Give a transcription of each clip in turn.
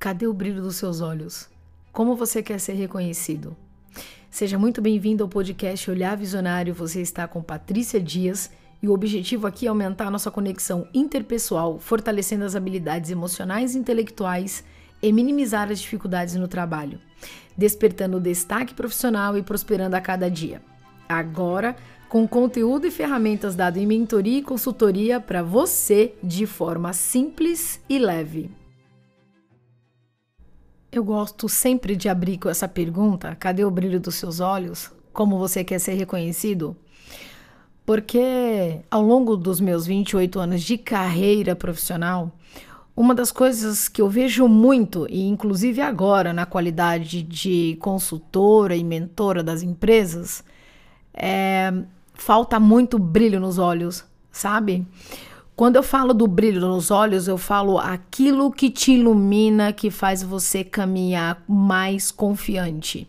Cadê o brilho dos seus olhos? Como você quer ser reconhecido? Seja muito bem-vindo ao podcast Olhar Visionário. Você está com Patrícia Dias e o objetivo aqui é aumentar a nossa conexão interpessoal, fortalecendo as habilidades emocionais e intelectuais e minimizar as dificuldades no trabalho, despertando o destaque profissional e prosperando a cada dia. Agora, com conteúdo e ferramentas dado em mentoria e consultoria para você de forma simples e leve. Eu gosto sempre de abrir com essa pergunta: cadê o brilho dos seus olhos? Como você quer ser reconhecido? Porque ao longo dos meus 28 anos de carreira profissional, uma das coisas que eu vejo muito, e inclusive agora na qualidade de consultora e mentora das empresas, é falta muito brilho nos olhos, sabe? Quando eu falo do brilho nos olhos, eu falo aquilo que te ilumina, que faz você caminhar mais confiante.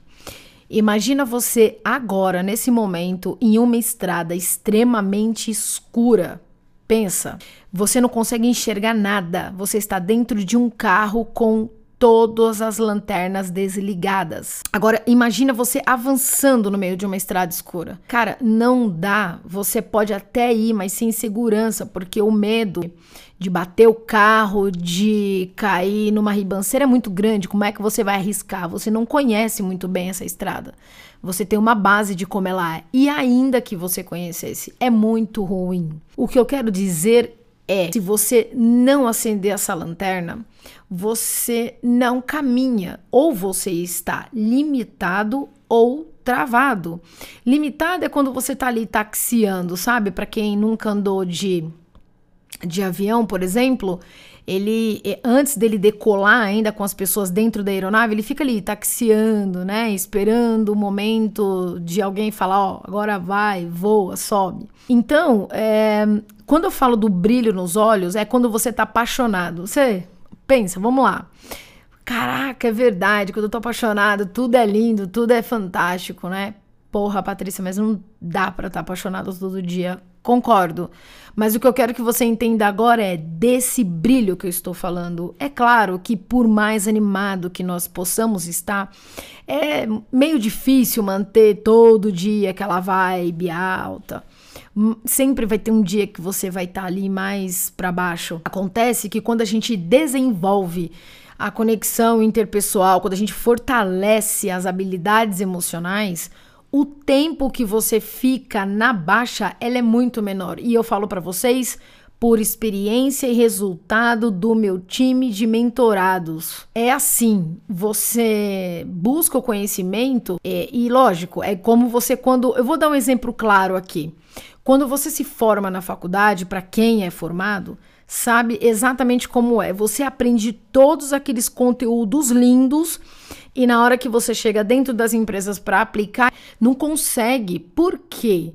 Imagina você agora, nesse momento, em uma estrada extremamente escura. Pensa, você não consegue enxergar nada. Você está dentro de um carro com todas as lanternas desligadas. Agora, imagina você avançando no meio de uma estrada escura. Cara, não dá. Você pode até ir, mas sem segurança, porque o medo de bater o carro, de cair numa ribanceira é muito grande. Como é que você vai arriscar? Você não conhece muito bem essa estrada. Você tem uma base de como ela é. E ainda que você conhecesse, é muito ruim. O que eu quero dizer é: se você não acender essa lanterna, você não caminha, ou você está limitado ou travado. Limitado é quando você está ali taxiando, sabe? Para quem nunca andou de, de avião, por exemplo, ele antes dele decolar ainda com as pessoas dentro da aeronave, ele fica ali taxiando, né, esperando o momento de alguém falar, ó, oh, agora vai, voa, sobe. Então, é, quando eu falo do brilho nos olhos, é quando você tá apaixonado. Você pensa, vamos lá. Caraca, é verdade, quando eu tô apaixonado, tudo é lindo, tudo é fantástico, né? Porra, Patrícia, mas não dá para estar tá apaixonado todo dia Concordo. Mas o que eu quero que você entenda agora é desse brilho que eu estou falando. É claro que, por mais animado que nós possamos estar, é meio difícil manter todo dia aquela vibe alta. Sempre vai ter um dia que você vai estar ali mais para baixo. Acontece que quando a gente desenvolve a conexão interpessoal, quando a gente fortalece as habilidades emocionais, o tempo que você fica na baixa ela é muito menor. E eu falo para vocês por experiência e resultado do meu time de mentorados. É assim, você busca o conhecimento é, e, lógico, é como você quando. Eu vou dar um exemplo claro aqui. Quando você se forma na faculdade, para quem é formado, sabe exatamente como é. Você aprende todos aqueles conteúdos lindos e na hora que você chega dentro das empresas para aplicar, não consegue. Por quê?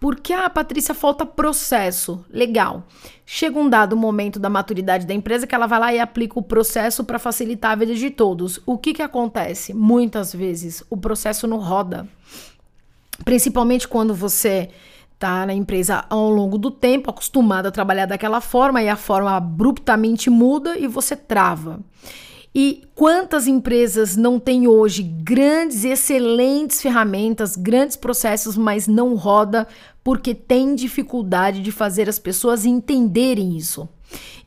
Porque a ah, Patrícia falta processo. Legal. Chega um dado momento da maturidade da empresa que ela vai lá e aplica o processo para facilitar a vida de todos. O que que acontece? Muitas vezes o processo não roda. Principalmente quando você tá na empresa ao longo do tempo, acostumado a trabalhar daquela forma e a forma abruptamente muda e você trava. E quantas empresas não têm hoje grandes, excelentes ferramentas, grandes processos, mas não roda porque tem dificuldade de fazer as pessoas entenderem isso.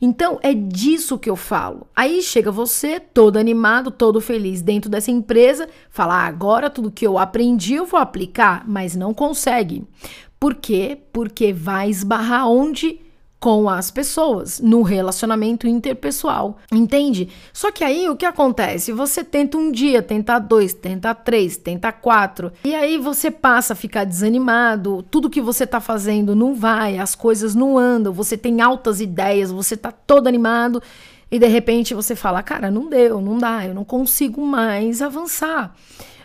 Então é disso que eu falo. Aí chega você todo animado, todo feliz dentro dessa empresa, fala: ah, agora tudo que eu aprendi eu vou aplicar, mas não consegue. Por quê? Porque vai esbarrar onde com as pessoas, no relacionamento interpessoal, entende? Só que aí o que acontece? Você tenta um dia, tenta dois, tenta três, tenta quatro, e aí você passa a ficar desanimado, tudo que você tá fazendo não vai, as coisas não andam, você tem altas ideias, você tá todo animado. E de repente você fala, cara, não deu, não dá, eu não consigo mais avançar.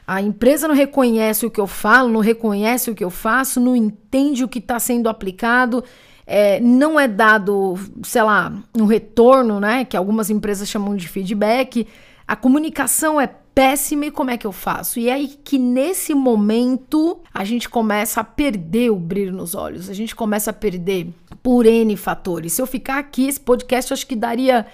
A empresa não reconhece o que eu falo, não reconhece o que eu faço, não entende o que está sendo aplicado é, não é dado, sei lá, um retorno, né? Que algumas empresas chamam de feedback. A comunicação é péssima e como é que eu faço? E é aí que nesse momento a gente começa a perder o brilho nos olhos, a gente começa a perder por N fatores. Se eu ficar aqui, esse podcast acho que daria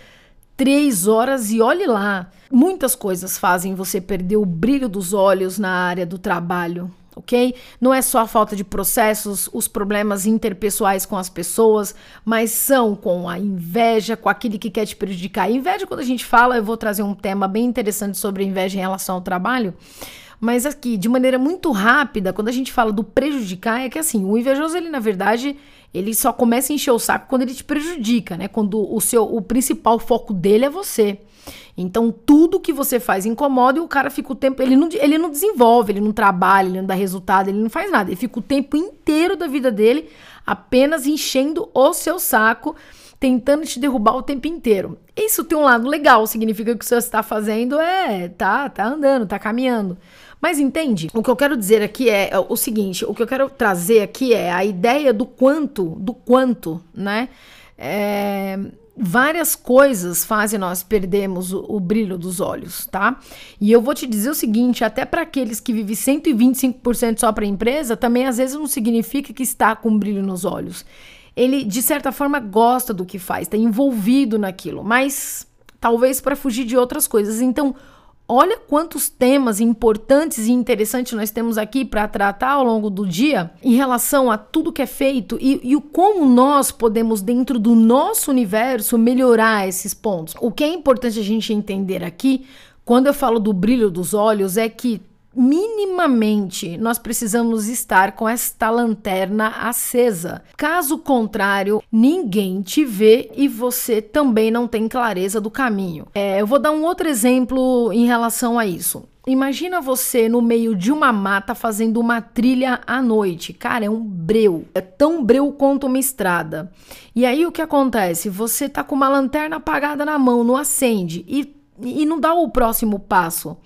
três horas e olhe lá. Muitas coisas fazem você perder o brilho dos olhos na área do trabalho ok? Não é só a falta de processos, os problemas interpessoais com as pessoas, mas são com a inveja, com aquele que quer te prejudicar. inveja, quando a gente fala, eu vou trazer um tema bem interessante sobre inveja em relação ao trabalho. Mas aqui, de maneira muito rápida, quando a gente fala do prejudicar, é que assim, o invejoso, ele na verdade, ele só começa a encher o saco quando ele te prejudica, né? Quando o seu o principal foco dele é você. Então, tudo que você faz incomoda e o cara fica o tempo. Ele não, ele não desenvolve, ele não trabalha, ele não dá resultado, ele não faz nada. Ele fica o tempo inteiro da vida dele apenas enchendo o seu saco, tentando te derrubar o tempo inteiro. Isso tem um lado legal, significa que o que você está fazendo é. tá, tá andando, tá caminhando. Mas entende? O que eu quero dizer aqui é, é o seguinte: o que eu quero trazer aqui é a ideia do quanto, do quanto, né? É, várias coisas fazem nós perdermos o, o, brilho dos olhos, tá? E eu vou te dizer o seguinte, até para aqueles que vivem 125% só para a empresa, também às vezes não significa que está com brilho nos olhos. Ele de certa forma gosta do que faz, está envolvido naquilo, mas talvez para fugir de outras coisas. Então, Olha quantos temas importantes e interessantes nós temos aqui para tratar ao longo do dia em relação a tudo que é feito e, e o como nós podemos, dentro do nosso universo, melhorar esses pontos. O que é importante a gente entender aqui, quando eu falo do brilho dos olhos, é que minimamente nós precisamos estar com esta lanterna acesa. Caso contrário, ninguém te vê e você também não tem clareza do caminho. É, eu vou dar um outro exemplo em relação a isso. Imagina você no meio de uma mata fazendo uma trilha à noite. Cara, é um breu. É tão breu quanto uma estrada. E aí o que acontece? Você tá com uma lanterna apagada na mão, não acende e e não dá o próximo passo.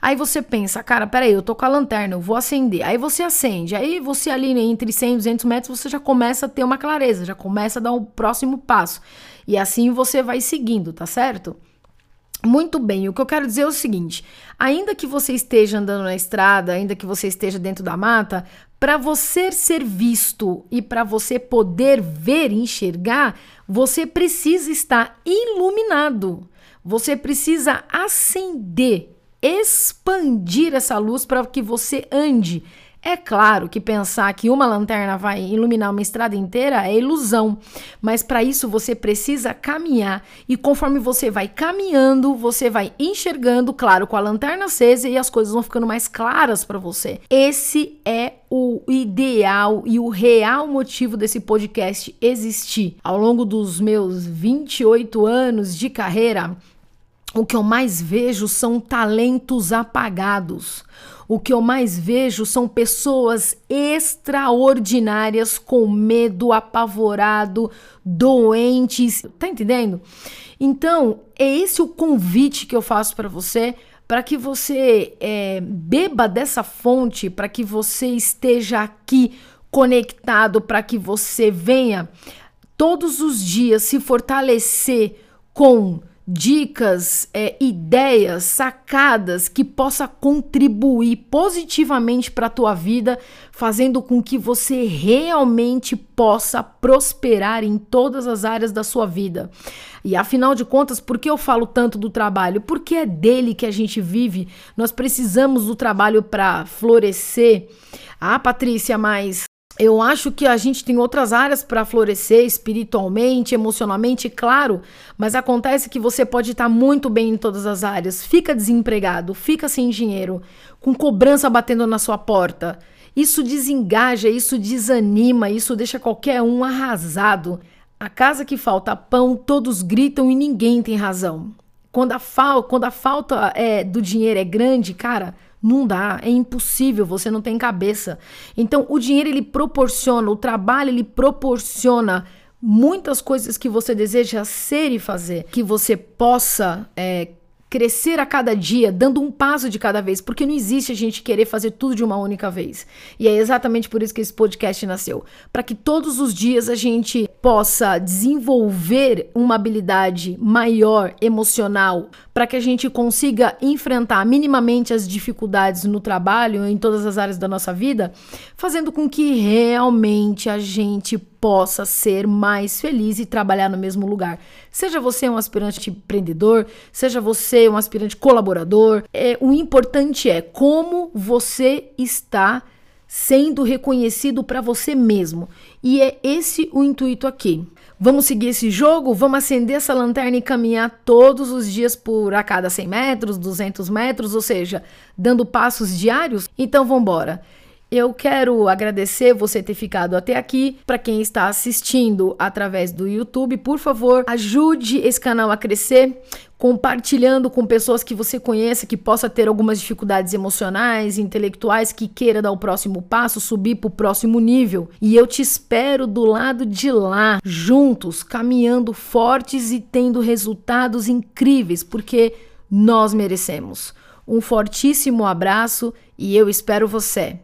Aí você pensa, cara, peraí, eu tô com a lanterna, eu vou acender. Aí você acende. Aí você ali né, entre 100 e 200 metros, você já começa a ter uma clareza, já começa a dar o próximo passo. E assim você vai seguindo, tá certo? Muito bem, o que eu quero dizer é o seguinte: ainda que você esteja andando na estrada, ainda que você esteja dentro da mata, para você ser visto e para você poder ver enxergar, você precisa estar iluminado. Você precisa acender, expandir essa luz para que você ande. É claro que pensar que uma lanterna vai iluminar uma estrada inteira é ilusão, mas para isso você precisa caminhar e conforme você vai caminhando, você vai enxergando, claro, com a lanterna acesa e as coisas vão ficando mais claras para você. Esse é o ideal e o real motivo desse podcast existir. Ao longo dos meus 28 anos de carreira, o que eu mais vejo são talentos apagados. O que eu mais vejo são pessoas extraordinárias com medo, apavorado, doentes. Tá entendendo? Então, é esse o convite que eu faço para você, para que você é, beba dessa fonte, para que você esteja aqui conectado, para que você venha todos os dias se fortalecer com dicas, é, ideias, sacadas que possa contribuir positivamente para a tua vida, fazendo com que você realmente possa prosperar em todas as áreas da sua vida. E afinal de contas, por que eu falo tanto do trabalho? Porque é dele que a gente vive. Nós precisamos do trabalho para florescer. Ah, Patrícia, mas eu acho que a gente tem outras áreas para florescer espiritualmente, emocionalmente, claro, mas acontece que você pode estar muito bem em todas as áreas, fica desempregado, fica sem dinheiro, com cobrança batendo na sua porta. Isso desengaja, isso desanima, isso deixa qualquer um arrasado. A casa que falta pão, todos gritam e ninguém tem razão. Quando a, fal quando a falta é, do dinheiro é grande, cara, não dá, é impossível, você não tem cabeça. Então, o dinheiro ele proporciona, o trabalho ele proporciona muitas coisas que você deseja ser e fazer, que você possa é, crescer a cada dia, dando um passo de cada vez, porque não existe a gente querer fazer tudo de uma única vez. E é exatamente por isso que esse podcast nasceu, para que todos os dias a gente possa desenvolver uma habilidade maior emocional, para que a gente consiga enfrentar minimamente as dificuldades no trabalho, em todas as áreas da nossa vida, fazendo com que realmente a gente possa ser mais feliz e trabalhar no mesmo lugar. Seja você um aspirante empreendedor, seja você um aspirante colaborador, é, o importante é como você está sendo reconhecido para você mesmo. E é esse o intuito aqui. Vamos seguir esse jogo? Vamos acender essa lanterna e caminhar todos os dias por a cada 100 metros, 200 metros, ou seja, dando passos diários? Então vamos embora. Eu quero agradecer você ter ficado até aqui. Para quem está assistindo através do YouTube, por favor, ajude esse canal a crescer, compartilhando com pessoas que você conheça que possa ter algumas dificuldades emocionais, intelectuais, que queira dar o próximo passo, subir para o próximo nível. E eu te espero do lado de lá, juntos, caminhando fortes e tendo resultados incríveis, porque nós merecemos. Um fortíssimo abraço e eu espero você.